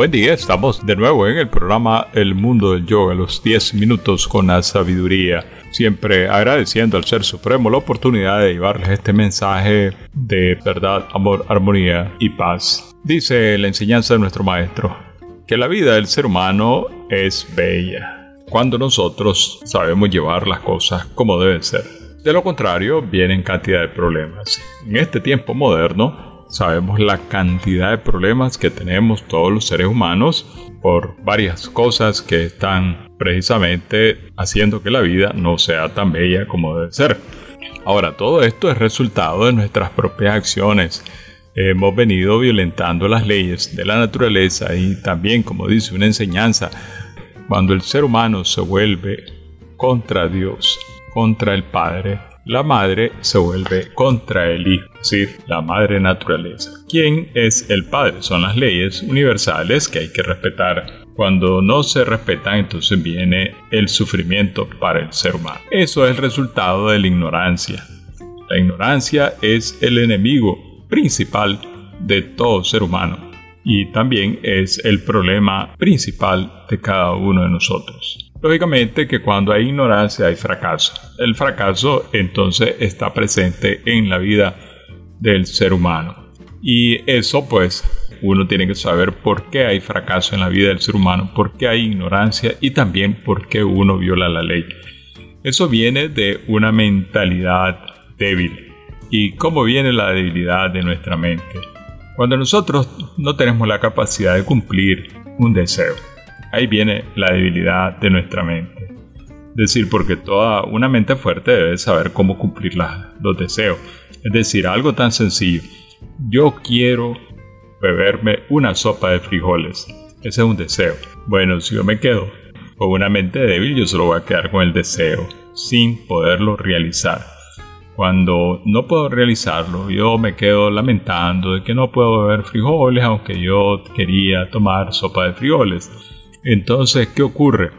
Buen día, estamos de nuevo en el programa El Mundo del Yoga, los 10 minutos con la sabiduría. Siempre agradeciendo al Ser Supremo la oportunidad de llevarles este mensaje de verdad, amor, armonía y paz. Dice la enseñanza de nuestro maestro que la vida del ser humano es bella cuando nosotros sabemos llevar las cosas como deben ser. De lo contrario, vienen cantidad de problemas. En este tiempo moderno, Sabemos la cantidad de problemas que tenemos todos los seres humanos por varias cosas que están precisamente haciendo que la vida no sea tan bella como debe ser. Ahora, todo esto es resultado de nuestras propias acciones. Hemos venido violentando las leyes de la naturaleza y también, como dice una enseñanza, cuando el ser humano se vuelve contra Dios, contra el Padre, la madre se vuelve contra el hijo, es decir, la madre naturaleza. ¿Quién es el padre? Son las leyes universales que hay que respetar. Cuando no se respetan, entonces viene el sufrimiento para el ser humano. Eso es el resultado de la ignorancia. La ignorancia es el enemigo principal de todo ser humano y también es el problema principal de cada uno de nosotros. Lógicamente que cuando hay ignorancia hay fracaso. El fracaso entonces está presente en la vida del ser humano. Y eso pues uno tiene que saber por qué hay fracaso en la vida del ser humano, por qué hay ignorancia y también por qué uno viola la ley. Eso viene de una mentalidad débil. ¿Y cómo viene la debilidad de nuestra mente? Cuando nosotros no tenemos la capacidad de cumplir un deseo Ahí viene la debilidad de nuestra mente. Es decir, porque toda una mente fuerte debe saber cómo cumplir los deseos. Es decir, algo tan sencillo. Yo quiero beberme una sopa de frijoles. Ese es un deseo. Bueno, si yo me quedo con una mente débil, yo solo voy a quedar con el deseo, sin poderlo realizar. Cuando no puedo realizarlo, yo me quedo lamentando de que no puedo beber frijoles, aunque yo quería tomar sopa de frijoles. Entonces, ¿qué ocurre?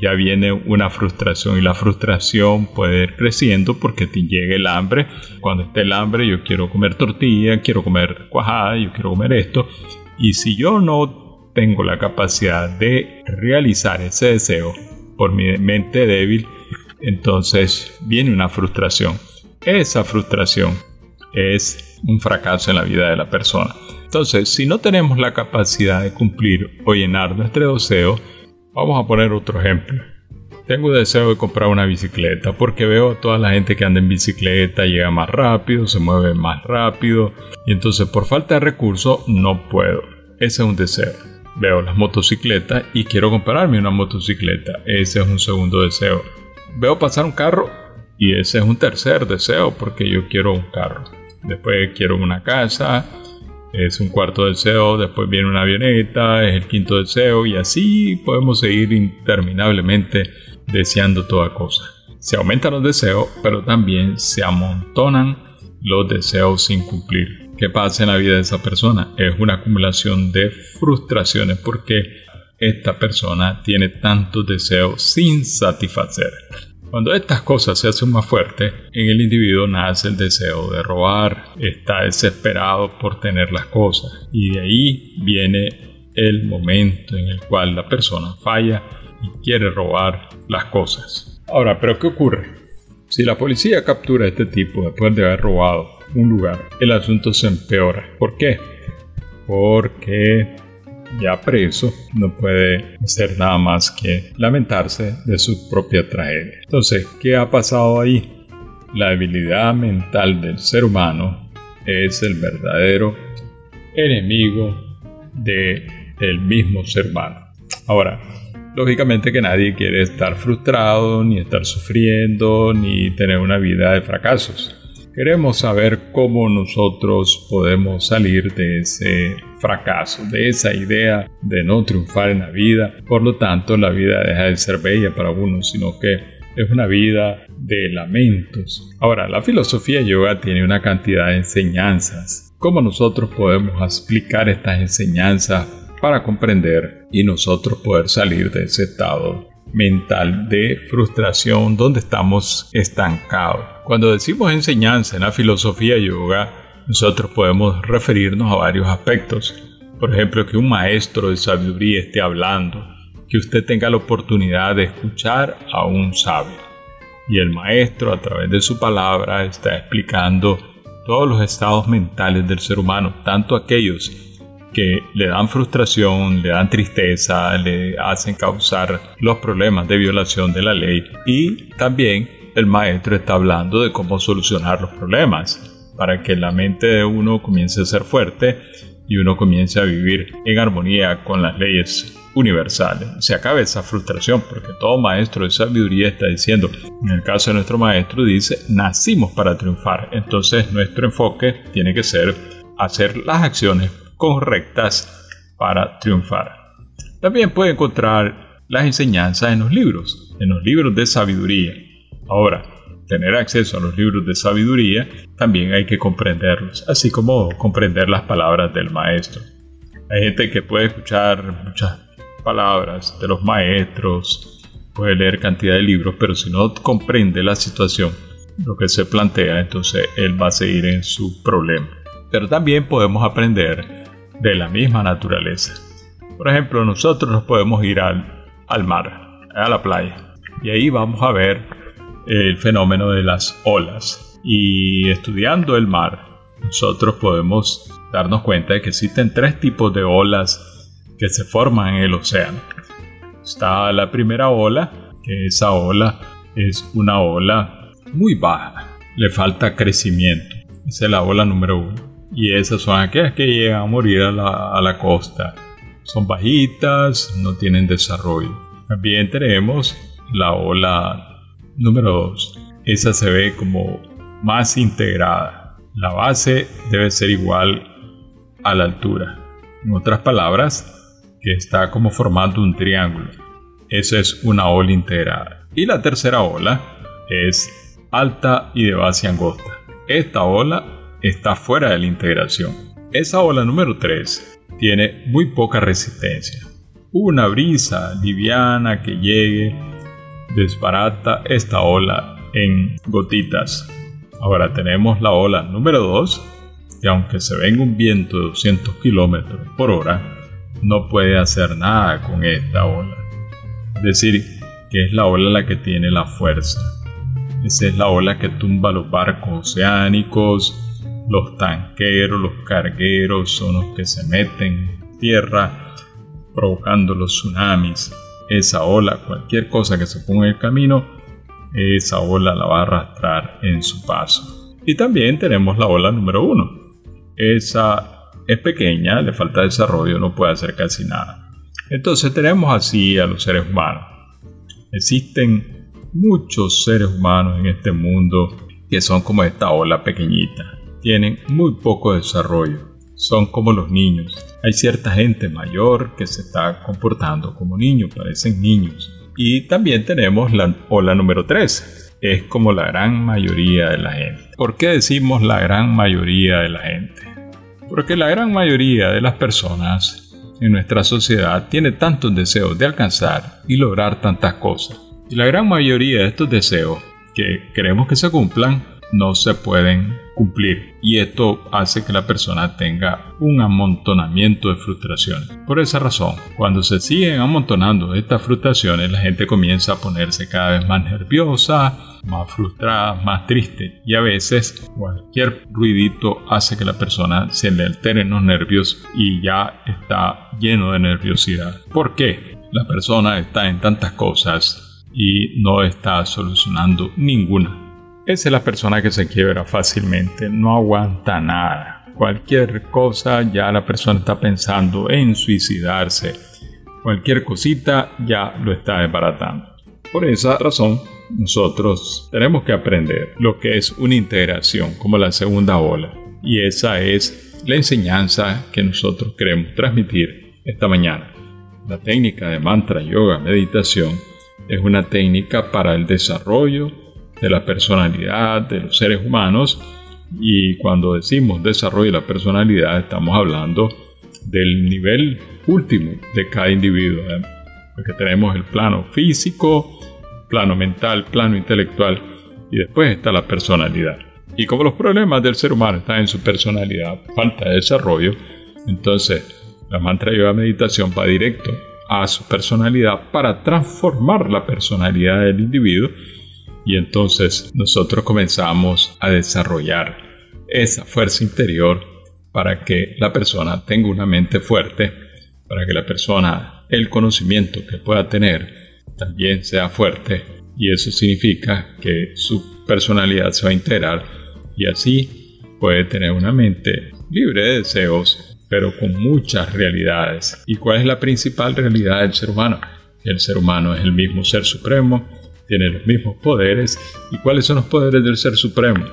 Ya viene una frustración y la frustración puede ir creciendo porque te llega el hambre. Cuando esté el hambre, yo quiero comer tortilla, quiero comer cuajada, yo quiero comer esto. Y si yo no tengo la capacidad de realizar ese deseo por mi mente débil, entonces viene una frustración. Esa frustración es un fracaso en la vida de la persona. Entonces, si no tenemos la capacidad de cumplir o llenar nuestro deseo, vamos a poner otro ejemplo. Tengo deseo de comprar una bicicleta porque veo a toda la gente que anda en bicicleta, llega más rápido, se mueve más rápido y entonces por falta de recursos no puedo. Ese es un deseo. Veo las motocicletas y quiero comprarme una motocicleta. Ese es un segundo deseo. Veo pasar un carro y ese es un tercer deseo porque yo quiero un carro. Después quiero una casa, es un cuarto deseo, después viene una avioneta, es el quinto deseo y así podemos seguir interminablemente deseando toda cosa. Se aumentan los deseos, pero también se amontonan los deseos sin cumplir. ¿Qué pasa en la vida de esa persona? Es una acumulación de frustraciones porque esta persona tiene tantos deseos sin satisfacer. Cuando estas cosas se hacen más fuertes, en el individuo nace el deseo de robar, está desesperado por tener las cosas y de ahí viene el momento en el cual la persona falla y quiere robar las cosas. Ahora, ¿pero qué ocurre? Si la policía captura a este tipo después de haber robado un lugar, el asunto se empeora. ¿Por qué? Porque ya preso, no puede hacer nada más que lamentarse de su propia tragedia. Entonces, ¿qué ha pasado ahí? La debilidad mental del ser humano es el verdadero enemigo del el mismo ser humano. Ahora, lógicamente que nadie quiere estar frustrado, ni estar sufriendo, ni tener una vida de fracasos. Queremos saber cómo nosotros podemos salir de ese fracaso, de esa idea de no triunfar en la vida. Por lo tanto, la vida deja de ser bella para uno, sino que es una vida de lamentos. Ahora, la filosofía yoga tiene una cantidad de enseñanzas. ¿Cómo nosotros podemos explicar estas enseñanzas para comprender y nosotros poder salir de ese estado mental de frustración donde estamos estancados. Cuando decimos enseñanza en la filosofía yoga, nosotros podemos referirnos a varios aspectos. Por ejemplo, que un maestro de sabiduría esté hablando, que usted tenga la oportunidad de escuchar a un sabio. Y el maestro a través de su palabra está explicando todos los estados mentales del ser humano, tanto aquellos que le dan frustración, le dan tristeza, le hacen causar los problemas de violación de la ley y también el maestro está hablando de cómo solucionar los problemas para que la mente de uno comience a ser fuerte y uno comience a vivir en armonía con las leyes universales. Se acabe esa frustración porque todo maestro de sabiduría está diciendo, en el caso de nuestro maestro dice, nacimos para triunfar. Entonces nuestro enfoque tiene que ser hacer las acciones correctas para triunfar. También puede encontrar las enseñanzas en los libros, en los libros de sabiduría. Ahora, tener acceso a los libros de sabiduría, también hay que comprenderlos, así como comprender las palabras del maestro. Hay gente que puede escuchar muchas palabras de los maestros, puede leer cantidad de libros, pero si no comprende la situación, lo que se plantea, entonces él va a seguir en su problema. Pero también podemos aprender de la misma naturaleza. Por ejemplo, nosotros nos podemos ir al, al mar, a la playa, y ahí vamos a ver el fenómeno de las olas. Y estudiando el mar, nosotros podemos darnos cuenta de que existen tres tipos de olas que se forman en el océano. Está la primera ola, que esa ola es una ola muy baja, le falta crecimiento. Esa es la ola número uno. Y esas son aquellas que llegan a morir a la, a la costa. Son bajitas, no tienen desarrollo. También tenemos la ola Número 2. Esa se ve como más integrada. La base debe ser igual a la altura. En otras palabras, que está como formando un triángulo. Esa es una ola integrada. Y la tercera ola es alta y de base angosta. Esta ola está fuera de la integración. Esa ola número 3 tiene muy poca resistencia. Una brisa liviana que llegue desbarata esta ola en gotitas. Ahora tenemos la ola número 2, que aunque se venga un viento de 200 km por hora, no puede hacer nada con esta ola. Es decir, que es la ola la que tiene la fuerza. Esa es la ola que tumba los barcos oceánicos, los tanqueros, los cargueros son los que se meten en tierra, provocando los tsunamis esa ola, cualquier cosa que se ponga en el camino, esa ola la va a arrastrar en su paso. Y también tenemos la ola número uno. Esa es pequeña, le falta desarrollo, no puede hacer casi nada. Entonces tenemos así a los seres humanos. Existen muchos seres humanos en este mundo que son como esta ola pequeñita. Tienen muy poco desarrollo. Son como los niños hay cierta gente mayor que se está comportando como niños, parecen niños. Y también tenemos la ola número 3, es como la gran mayoría de la gente. ¿Por qué decimos la gran mayoría de la gente? Porque la gran mayoría de las personas en nuestra sociedad tiene tantos deseos de alcanzar y lograr tantas cosas. Y la gran mayoría de estos deseos que queremos que se cumplan no se pueden cumplir y esto hace que la persona tenga un amontonamiento de frustraciones. Por esa razón, cuando se siguen amontonando estas frustraciones, la gente comienza a ponerse cada vez más nerviosa, más frustrada, más triste y a veces cualquier ruidito hace que la persona se le alteren los nervios y ya está lleno de nerviosidad. ¿Por qué? La persona está en tantas cosas y no está solucionando ninguna esa es la persona que se quiebra fácilmente, no aguanta nada. Cualquier cosa ya la persona está pensando en suicidarse. Cualquier cosita ya lo está desbaratando. Por esa razón, nosotros tenemos que aprender lo que es una integración como la segunda ola. Y esa es la enseñanza que nosotros queremos transmitir esta mañana. La técnica de mantra, yoga, meditación es una técnica para el desarrollo de la personalidad de los seres humanos y cuando decimos desarrollo de la personalidad estamos hablando del nivel último de cada individuo, ¿eh? porque tenemos el plano físico, plano mental, plano intelectual y después está la personalidad. Y como los problemas del ser humano están en su personalidad, falta de desarrollo, entonces La mantra yoga meditación va directo a su personalidad para transformar la personalidad del individuo y entonces nosotros comenzamos a desarrollar esa fuerza interior para que la persona tenga una mente fuerte, para que la persona, el conocimiento que pueda tener también sea fuerte y eso significa que su personalidad se va a integrar y así puede tener una mente libre de deseos, pero con muchas realidades. ¿Y cuál es la principal realidad del ser humano? El ser humano es el mismo ser supremo, tiene los mismos poderes. ¿Y cuáles son los poderes del ser supremo?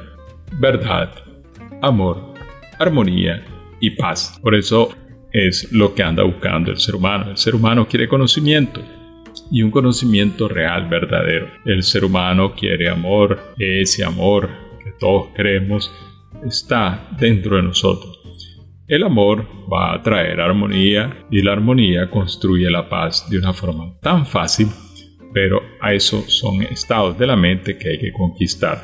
Verdad, amor, armonía y paz. Por eso es lo que anda buscando el ser humano. El ser humano quiere conocimiento y un conocimiento real, verdadero. El ser humano quiere amor, ese amor que todos queremos está dentro de nosotros. El amor va a traer armonía y la armonía construye la paz de una forma tan fácil, pero a eso son estados de la mente que hay que conquistar.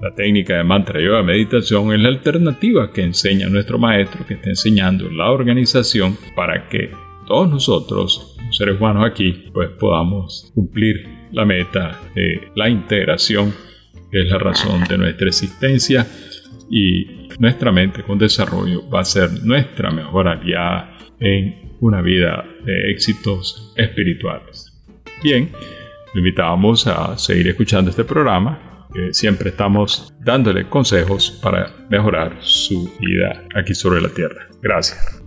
La técnica de mantra yoga meditación es la alternativa que enseña nuestro maestro que está enseñando la organización para que todos nosotros, los seres humanos aquí, pues podamos cumplir la meta de la integración, que es la razón de nuestra existencia y nuestra mente con desarrollo va a ser nuestra mejor aliada en una vida de éxitos espirituales. Bien, le invitamos a seguir escuchando este programa siempre estamos dándole consejos para mejorar su vida aquí sobre la tierra. Gracias.